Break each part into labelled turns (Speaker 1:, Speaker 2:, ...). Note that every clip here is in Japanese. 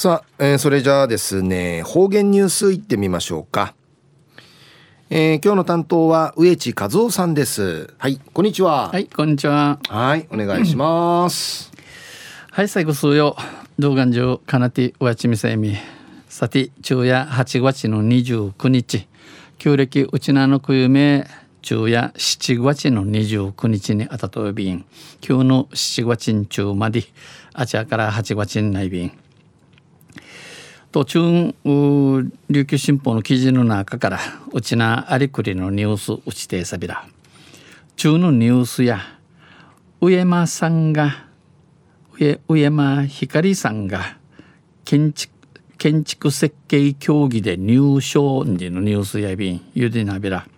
Speaker 1: さあ、えー、それじゃあですね方言ニュースいってみましょうか、えー、今日の担当は植地和夫さんです。はいこんにちは。
Speaker 2: はいこんにちは。
Speaker 1: はいお願いします。
Speaker 2: はい最後数曜動画上かなておやちみせみ。さて昼夜8月の29日。旧暦うちなのくゆめ昼夜7月の29日にあたとびん。今日の7月中まであちらから8月にない便途中琉球新報の記事の中からうちなありくりのニュースうちてさびら。中のニュースや上間さんが上上間光さんが建築建築設計競技で入賞でのニュースやびんゆでなびら。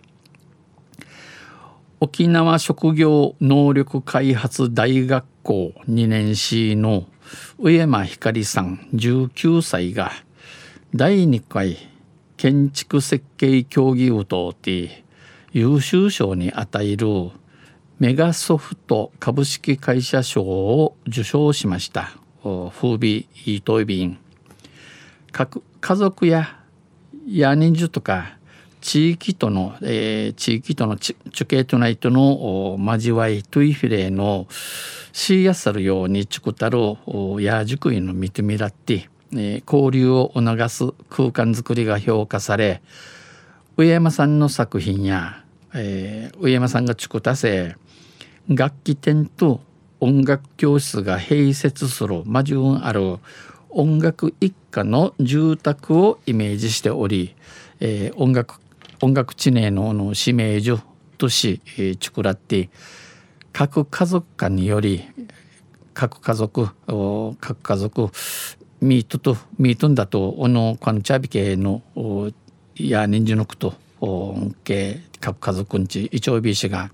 Speaker 2: 沖縄職業能力開発大学校2年 C の上間光さん19歳が第2回建築設計競技を通って優秀賞に与えるメガソフト株式会社賞を受賞しました。風美イートイビン家族やヤニジュとか地域との、えー、地域とのチュケートナイトの交わいトゥイフィレのシーヤサルようにチュクタルヤ塾員の認めらって、えー、交流を促す空間づくりが評価され上山さんの作品や、えー、上山さんがチュクタせ楽器店と音楽教室が併設する魔順ある音楽一家の住宅をイメージしており、えー、音楽音楽地名のの指名所とし、えー、チクラって各家族間により各家族各家族ミートとミートンだとおのこのチャビ系のいや人参のくとけ各家族んち一応ビーシが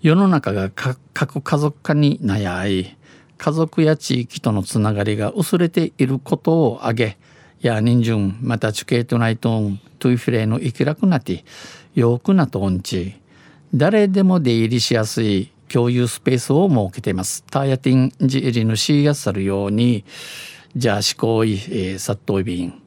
Speaker 2: 世の中が各家族化に悩い家族や地域とのつながりが薄れていることを挙げや人参また地形とないとんトゥイフレの生き楽なてよくなとんち誰でも出入りしやすい共有スペースを設けています。ターヤティンジ入りのシーやさるようにじゃあ思考い、えー、殺到便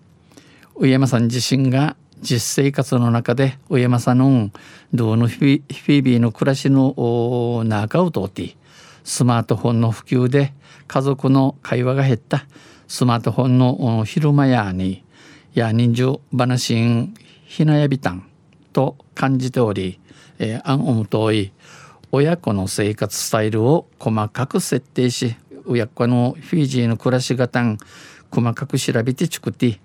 Speaker 2: 上山さん自身が実生活の中で上山さんのどのフィービーの暮らしの中を通ってスマートフォンの普及で家族の会話が減った。スマートフォンの昼間やにや人情話んひなやびたんと感じており、えー、アンオム遠い親子の生活スタイルを細かく設定し親子のフィジーの暮らし方ん細かく調べて作って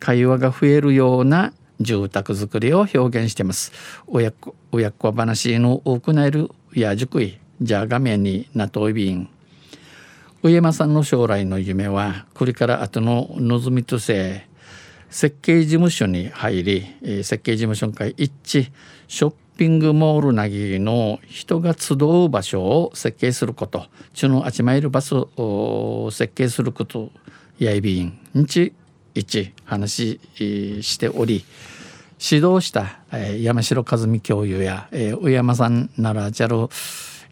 Speaker 2: 会話が増えるような住宅作りを表現しています。親子親子話の多くなるやじくいじゃあ画面になといびん上山さんの将来の夢はこれから後の望みとせ設計事務所に入り、設計事務所会一致ショッピングモールなぎの人が集う場所を設計することちのあちまいるバスを設計することやいびんんち一話しており指導した、山城和美教諭や、上山さんならじゃる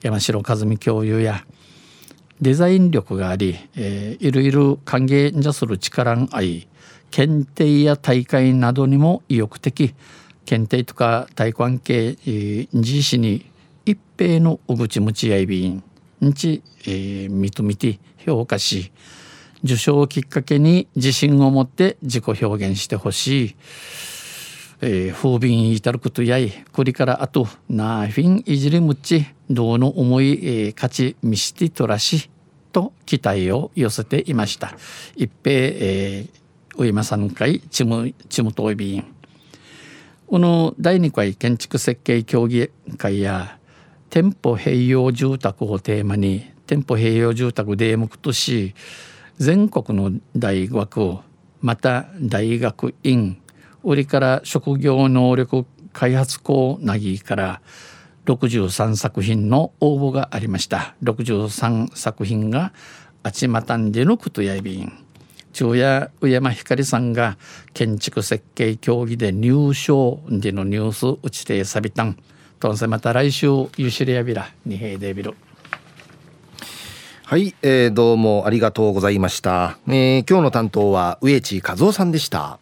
Speaker 2: 山城和美教諭やデザイン力があり、えー、いろいろ歓迎じゃする力があり検定や大会などにも意欲的検定とか大関係、えー、自身に一平のお口持ちやいびんんち、えー、認めて評価し受賞をきっかけに自信を持って自己表現してほしい。えー、風便至ることやいこれからあとなあフィンいじりむちどうの思い、えー、勝ち見してとらしと期待を寄せていました。一平、えー、上間さん会ちむちむといびんこの第2回建築設計協議会や店舗併用住宅をテーマに店舗併用住宅で目とし全国の大学また大学院売りから職業能力開発校なぎから63作品の応募がありました。63作品があちまたんでのことやいびん。昼夜上山光さんが建築設計競技で入賞でのニュース打ちてさびたんとんせまた来週ゆしりやびらにへいでびる
Speaker 1: はい、えー、どうもありがとうございました、えー、今日の担当は植地和夫さんでした。